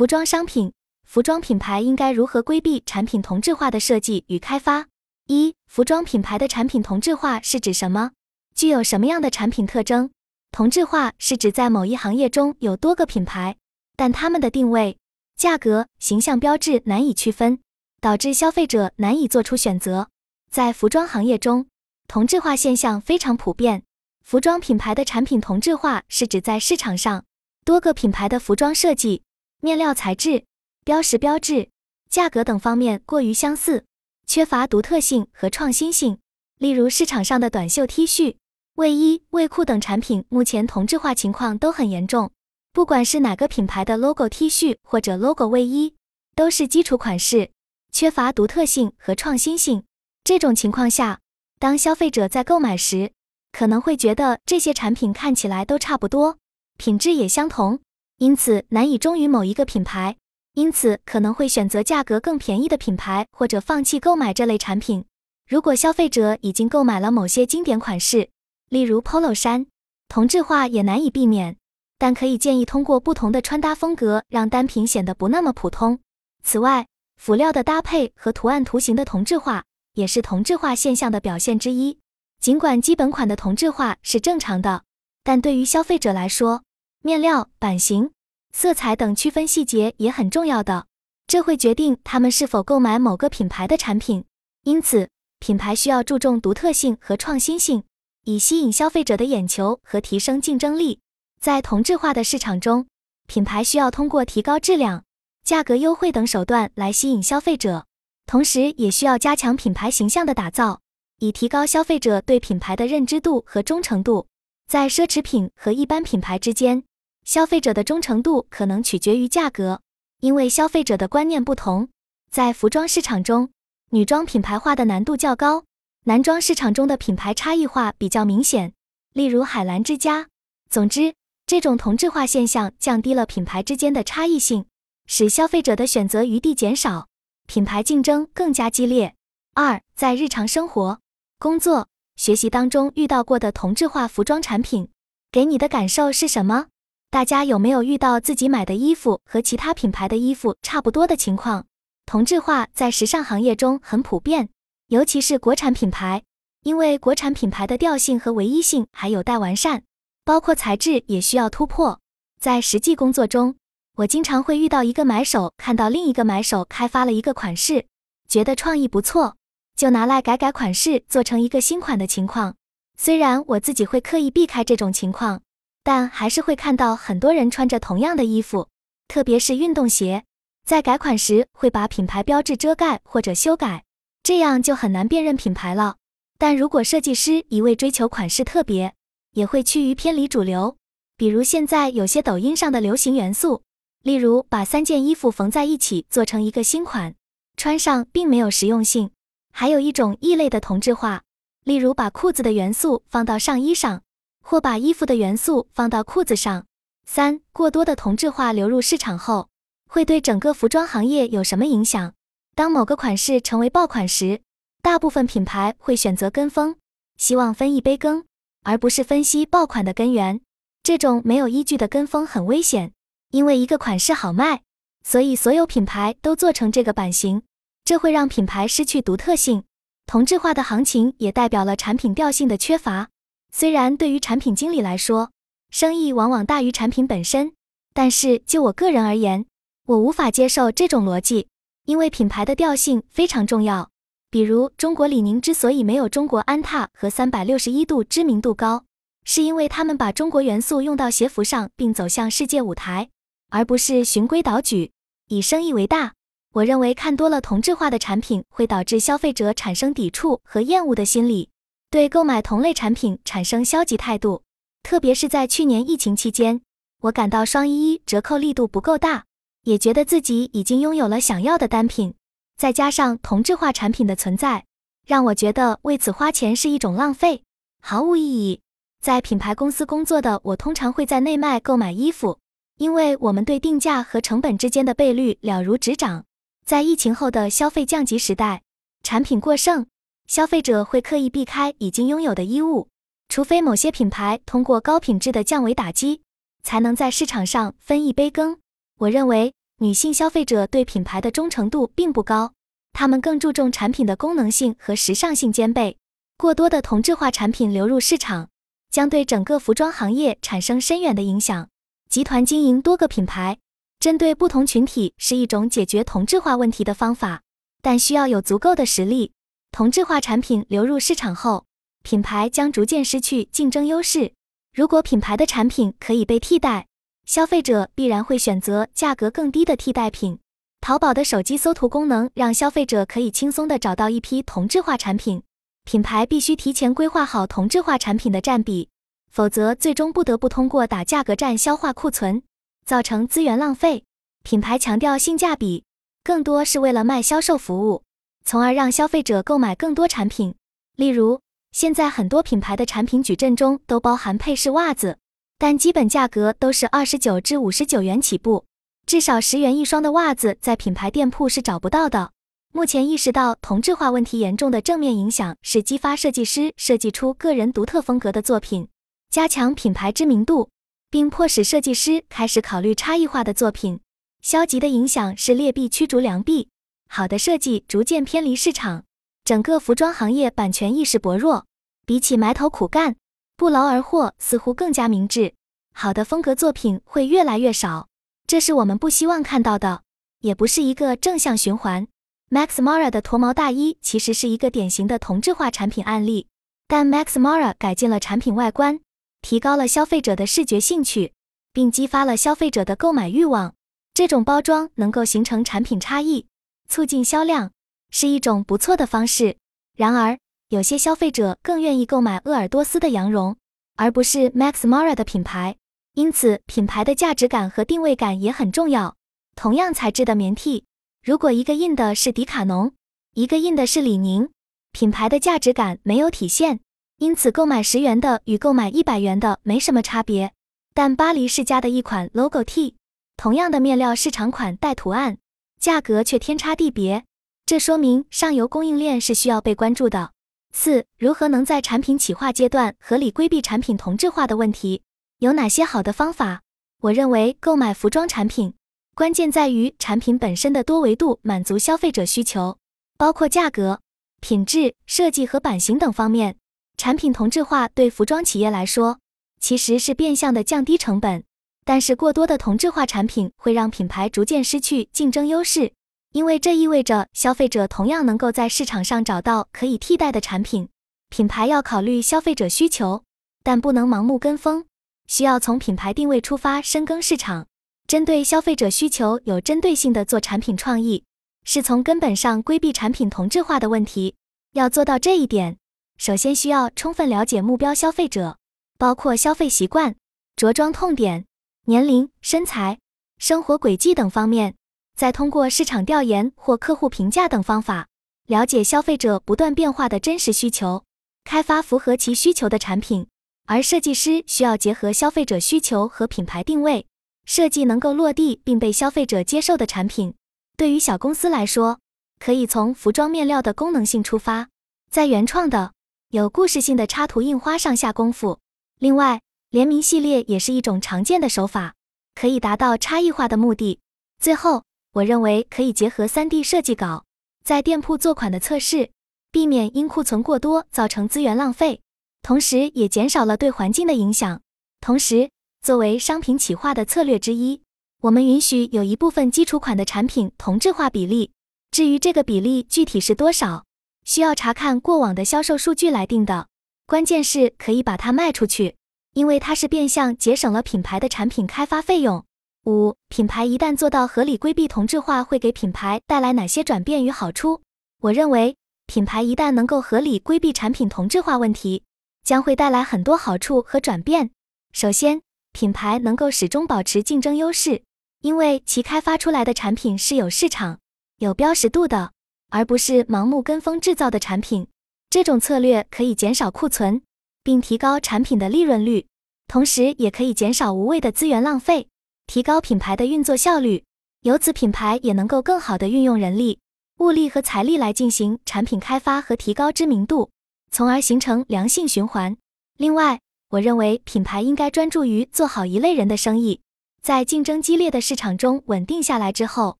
服装商品，服装品牌应该如何规避产品同质化的设计与开发？一、服装品牌的产品同质化是指什么？具有什么样的产品特征？同质化是指在某一行业中有多个品牌，但它们的定位、价格、形象标志难以区分，导致消费者难以做出选择。在服装行业中，同质化现象非常普遍。服装品牌的产品同质化是指在市场上多个品牌的服装设计。面料材质、标识标志、价格等方面过于相似，缺乏独特性和创新性。例如，市场上的短袖 T 恤、卫衣、卫裤等产品，目前同质化情况都很严重。不管是哪个品牌的 logo T 恤或者 logo 卫衣，都是基础款式，缺乏独特性和创新性。这种情况下，当消费者在购买时，可能会觉得这些产品看起来都差不多，品质也相同。因此难以忠于某一个品牌，因此可能会选择价格更便宜的品牌，或者放弃购买这类产品。如果消费者已经购买了某些经典款式，例如 Polo 衫，同质化也难以避免，但可以建议通过不同的穿搭风格，让单品显得不那么普通。此外，辅料的搭配和图案图形的同质化也是同质化现象的表现之一。尽管基本款的同质化是正常的，但对于消费者来说，面料、版型、色彩等区分细节也很重要的，这会决定他们是否购买某个品牌的产品。因此，品牌需要注重独特性和创新性，以吸引消费者的眼球和提升竞争力。在同质化的市场中，品牌需要通过提高质量、价格优惠等手段来吸引消费者，同时也需要加强品牌形象的打造，以提高消费者对品牌的认知度和忠诚度。在奢侈品和一般品牌之间。消费者的忠诚度可能取决于价格，因为消费者的观念不同。在服装市场中，女装品牌化的难度较高，男装市场中的品牌差异化比较明显，例如海澜之家。总之，这种同质化现象降低了品牌之间的差异性，使消费者的选择余地减少，品牌竞争更加激烈。二，在日常生活、工作、学习当中遇到过的同质化服装产品，给你的感受是什么？大家有没有遇到自己买的衣服和其他品牌的衣服差不多的情况？同质化在时尚行业中很普遍，尤其是国产品牌，因为国产品牌的调性和唯一性还有待完善，包括材质也需要突破。在实际工作中，我经常会遇到一个买手看到另一个买手开发了一个款式，觉得创意不错，就拿来改改款式做成一个新款的情况。虽然我自己会刻意避开这种情况。但还是会看到很多人穿着同样的衣服，特别是运动鞋，在改款时会把品牌标志遮盖或者修改，这样就很难辨认品牌了。但如果设计师一味追求款式特别，也会趋于偏离主流。比如现在有些抖音上的流行元素，例如把三件衣服缝在一起做成一个新款，穿上并没有实用性。还有一种异类的同质化，例如把裤子的元素放到上衣上。或把衣服的元素放到裤子上。三、过多的同质化流入市场后，会对整个服装行业有什么影响？当某个款式成为爆款时，大部分品牌会选择跟风，希望分一杯羹，而不是分析爆款的根源。这种没有依据的跟风很危险，因为一个款式好卖，所以所有品牌都做成这个版型，这会让品牌失去独特性。同质化的行情也代表了产品调性的缺乏。虽然对于产品经理来说，生意往往大于产品本身，但是就我个人而言，我无法接受这种逻辑，因为品牌的调性非常重要。比如，中国李宁之所以没有中国安踏和三百六十一度知名度高，是因为他们把中国元素用到鞋服上，并走向世界舞台，而不是循规蹈矩，以生意为大。我认为看多了同质化的产品，会导致消费者产生抵触和厌恶的心理。对购买同类产品产生消极态度，特别是在去年疫情期间，我感到双一一折扣力度不够大，也觉得自己已经拥有了想要的单品，再加上同质化产品的存在，让我觉得为此花钱是一种浪费，毫无意义。在品牌公司工作的我，通常会在内卖购买衣服，因为我们对定价和成本之间的倍率了如指掌。在疫情后的消费降级时代，产品过剩。消费者会刻意避开已经拥有的衣物，除非某些品牌通过高品质的降维打击，才能在市场上分一杯羹。我认为女性消费者对品牌的忠诚度并不高，她们更注重产品的功能性和时尚性兼备。过多的同质化产品流入市场，将对整个服装行业产生深远的影响。集团经营多个品牌，针对不同群体是一种解决同质化问题的方法，但需要有足够的实力。同质化产品流入市场后，品牌将逐渐失去竞争优势。如果品牌的产品可以被替代，消费者必然会选择价格更低的替代品。淘宝的手机搜图功能让消费者可以轻松地找到一批同质化产品。品牌必须提前规划好同质化产品的占比，否则最终不得不通过打价格战消化库存，造成资源浪费。品牌强调性价比，更多是为了卖销售服务，从而让消费者购买更多产品。例如，现在很多品牌的产品矩阵中都包含配饰袜子。但基本价格都是二十九至五十九元起步，至少十元一双的袜子在品牌店铺是找不到的。目前意识到同质化问题严重的正面影响是激发设计师设计出个人独特风格的作品，加强品牌知名度，并迫使设计师开始考虑差异化的作品。消极的影响是劣币驱逐良币，好的设计逐渐偏离市场，整个服装行业版权意识薄弱，比起埋头苦干。不劳而获似乎更加明智，好的风格作品会越来越少，这是我们不希望看到的，也不是一个正向循环。Max Mara 的驼毛大衣其实是一个典型的同质化产品案例，但 Max Mara 改进了产品外观，提高了消费者的视觉兴趣，并激发了消费者的购买欲望。这种包装能够形成产品差异，促进销量，是一种不错的方式。然而，有些消费者更愿意购买鄂尔多斯的羊绒，而不是 Max Mara 的品牌，因此品牌的价值感和定位感也很重要。同样材质的棉 T，如果一个印的是迪卡侬，一个印的是李宁，品牌的价值感没有体现，因此购买十元的与购买一百元的没什么差别。但巴黎世家的一款 Logo T，同样的面料市场款带图案，价格却天差地别，这说明上游供应链是需要被关注的。四、如何能在产品企划阶段合理规避产品同质化的问题？有哪些好的方法？我认为购买服装产品，关键在于产品本身的多维度满足消费者需求，包括价格、品质、设计和版型等方面。产品同质化对服装企业来说，其实是变相的降低成本，但是过多的同质化产品会让品牌逐渐失去竞争优势。因为这意味着消费者同样能够在市场上找到可以替代的产品，品牌要考虑消费者需求，但不能盲目跟风，需要从品牌定位出发深耕市场，针对消费者需求有针对性的做产品创意，是从根本上规避产品同质化的问题。要做到这一点，首先需要充分了解目标消费者，包括消费习惯、着装痛点、年龄、身材、生活轨迹等方面。再通过市场调研或客户评价等方法，了解消费者不断变化的真实需求，开发符合其需求的产品。而设计师需要结合消费者需求和品牌定位，设计能够落地并被消费者接受的产品。对于小公司来说，可以从服装面料的功能性出发，在原创的、有故事性的插图印花上下功夫。另外，联名系列也是一种常见的手法，可以达到差异化的目的。最后。我认为可以结合 3D 设计稿，在店铺做款的测试，避免因库存过多造成资源浪费，同时也减少了对环境的影响。同时，作为商品企划的策略之一，我们允许有一部分基础款的产品同质化比例。至于这个比例具体是多少，需要查看过往的销售数据来定的。关键是可以把它卖出去，因为它是变相节省了品牌的产品开发费用。五品牌一旦做到合理规避同质化，会给品牌带来哪些转变与好处？我认为，品牌一旦能够合理规避产品同质化问题，将会带来很多好处和转变。首先，品牌能够始终保持竞争优势，因为其开发出来的产品是有市场、有标识度的，而不是盲目跟风制造的产品。这种策略可以减少库存，并提高产品的利润率，同时也可以减少无谓的资源浪费。提高品牌的运作效率，由此品牌也能够更好地运用人力、物力和财力来进行产品开发和提高知名度，从而形成良性循环。另外，我认为品牌应该专注于做好一类人的生意，在竞争激烈的市场中稳定下来之后，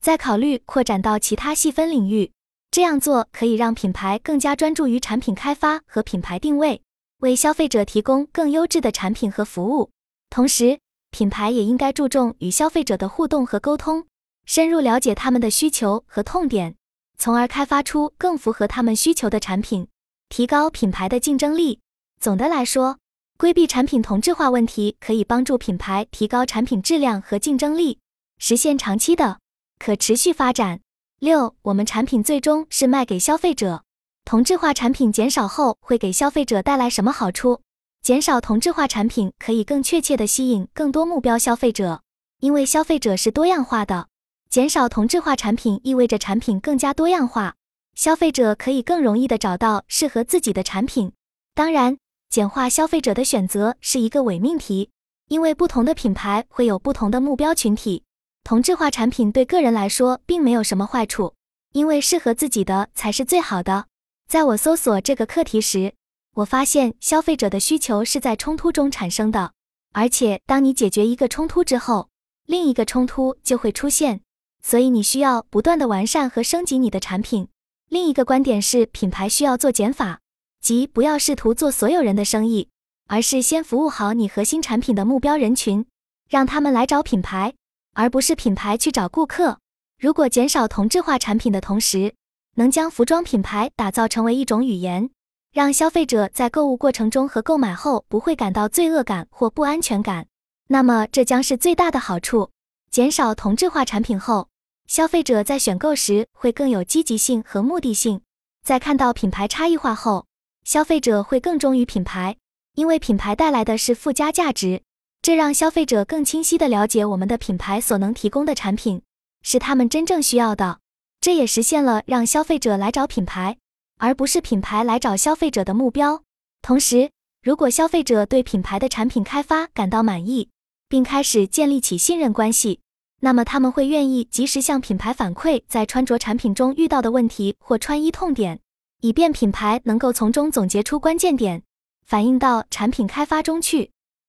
再考虑扩展到其他细分领域。这样做可以让品牌更加专注于产品开发和品牌定位，为消费者提供更优质的产品和服务。同时，品牌也应该注重与消费者的互动和沟通，深入了解他们的需求和痛点，从而开发出更符合他们需求的产品，提高品牌的竞争力。总的来说，规避产品同质化问题，可以帮助品牌提高产品质量和竞争力，实现长期的可持续发展。六，我们产品最终是卖给消费者。同质化产品减少后会给消费者带来什么好处？减少同质化产品可以更确切地吸引更多目标消费者，因为消费者是多样化的。减少同质化产品意味着产品更加多样化，消费者可以更容易地找到适合自己的产品。当然。简化消费者的选择是一个伪命题，因为不同的品牌会有不同的目标群体。同质化产品对个人来说并没有什么坏处，因为适合自己的才是最好的。在我搜索这个课题时，我发现消费者的需求是在冲突中产生的，而且当你解决一个冲突之后，另一个冲突就会出现，所以你需要不断的完善和升级你的产品。另一个观点是，品牌需要做减法。即不要试图做所有人的生意，而是先服务好你核心产品的目标人群，让他们来找品牌，而不是品牌去找顾客。如果减少同质化产品的同时，能将服装品牌打造成为一种语言，让消费者在购物过程中和购买后不会感到罪恶感或不安全感，那么这将是最大的好处。减少同质化产品后，消费者在选购时会更有积极性和目的性，在看到品牌差异化后。消费者会更忠于品牌，因为品牌带来的是附加价值，这让消费者更清晰地了解我们的品牌所能提供的产品是他们真正需要的。这也实现了让消费者来找品牌，而不是品牌来找消费者的目标。同时，如果消费者对品牌的产品开发感到满意，并开始建立起信任关系，那么他们会愿意及时向品牌反馈在穿着产品中遇到的问题或穿衣痛点。以便品牌能够从中总结出关键点，反映到产品开发中去。